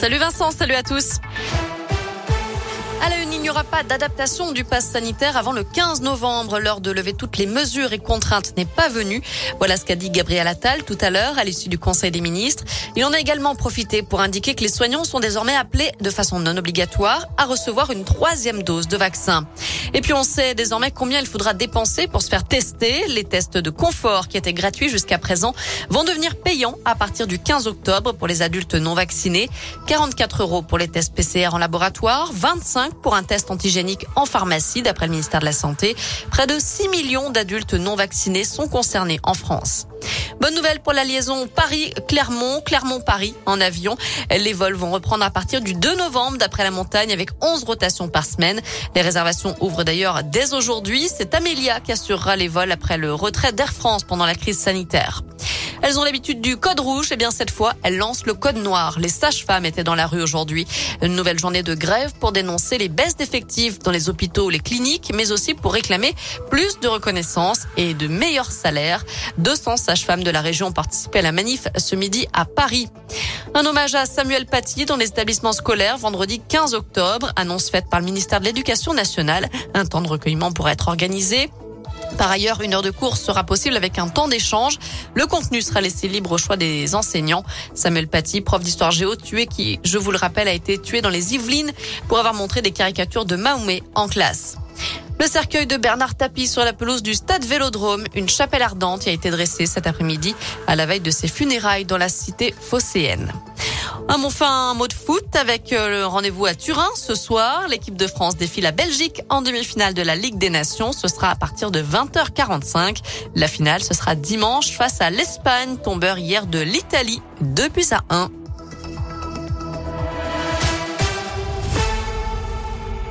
Salut Vincent, salut à tous. À la une, il n'y aura pas d'adaptation du pass sanitaire avant le 15 novembre. L'heure de lever toutes les mesures et contraintes n'est pas venue. Voilà ce qu'a dit Gabriel Attal tout à l'heure à l'issue du Conseil des ministres. Il en a également profité pour indiquer que les soignants sont désormais appelés de façon non obligatoire à recevoir une troisième dose de vaccin. Et puis on sait désormais combien il faudra dépenser pour se faire tester. Les tests de confort qui étaient gratuits jusqu'à présent vont devenir payants à partir du 15 octobre pour les adultes non vaccinés. 44 euros pour les tests PCR en laboratoire, 25 pour un test antigénique en pharmacie, d'après le ministère de la Santé. Près de 6 millions d'adultes non vaccinés sont concernés en France. Bonne nouvelle pour la liaison Paris-Clermont, Clermont-Paris en avion. Les vols vont reprendre à partir du 2 novembre d'après la montagne avec 11 rotations par semaine. Les réservations ouvrent d'ailleurs dès aujourd'hui. C'est Amélia qui assurera les vols après le retrait d'Air France pendant la crise sanitaire. Elles ont l'habitude du code rouge. Et eh bien, cette fois, elles lancent le code noir. Les sages-femmes étaient dans la rue aujourd'hui. Une nouvelle journée de grève pour dénoncer les baisses d'effectifs dans les hôpitaux les cliniques, mais aussi pour réclamer plus de reconnaissance et de meilleurs salaires. 200 sages-femmes de la région ont participé à la manif ce midi à Paris. Un hommage à Samuel Paty dans les établissements scolaires vendredi 15 octobre. Annonce faite par le ministère de l'Éducation nationale. Un temps de recueillement pourrait être organisé. Par ailleurs, une heure de cours sera possible avec un temps d'échange. Le contenu sera laissé libre au choix des enseignants. Samuel Paty, prof d'histoire géo, tué qui, je vous le rappelle, a été tué dans les Yvelines pour avoir montré des caricatures de Mahomet en classe. Le cercueil de Bernard Tapie sur la pelouse du stade Vélodrome, une chapelle ardente y a été dressée cet après-midi à la veille de ses funérailles dans la cité phocéenne. Un enfin un mot de foot avec euh, le rendez-vous à Turin ce soir. L'équipe de France défie la Belgique en demi-finale de la Ligue des Nations. Ce sera à partir de 20h45. La finale, ce sera dimanche face à l'Espagne, tombeur hier de l'Italie, 2 buts à 1.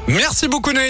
Merci beaucoup Naïm.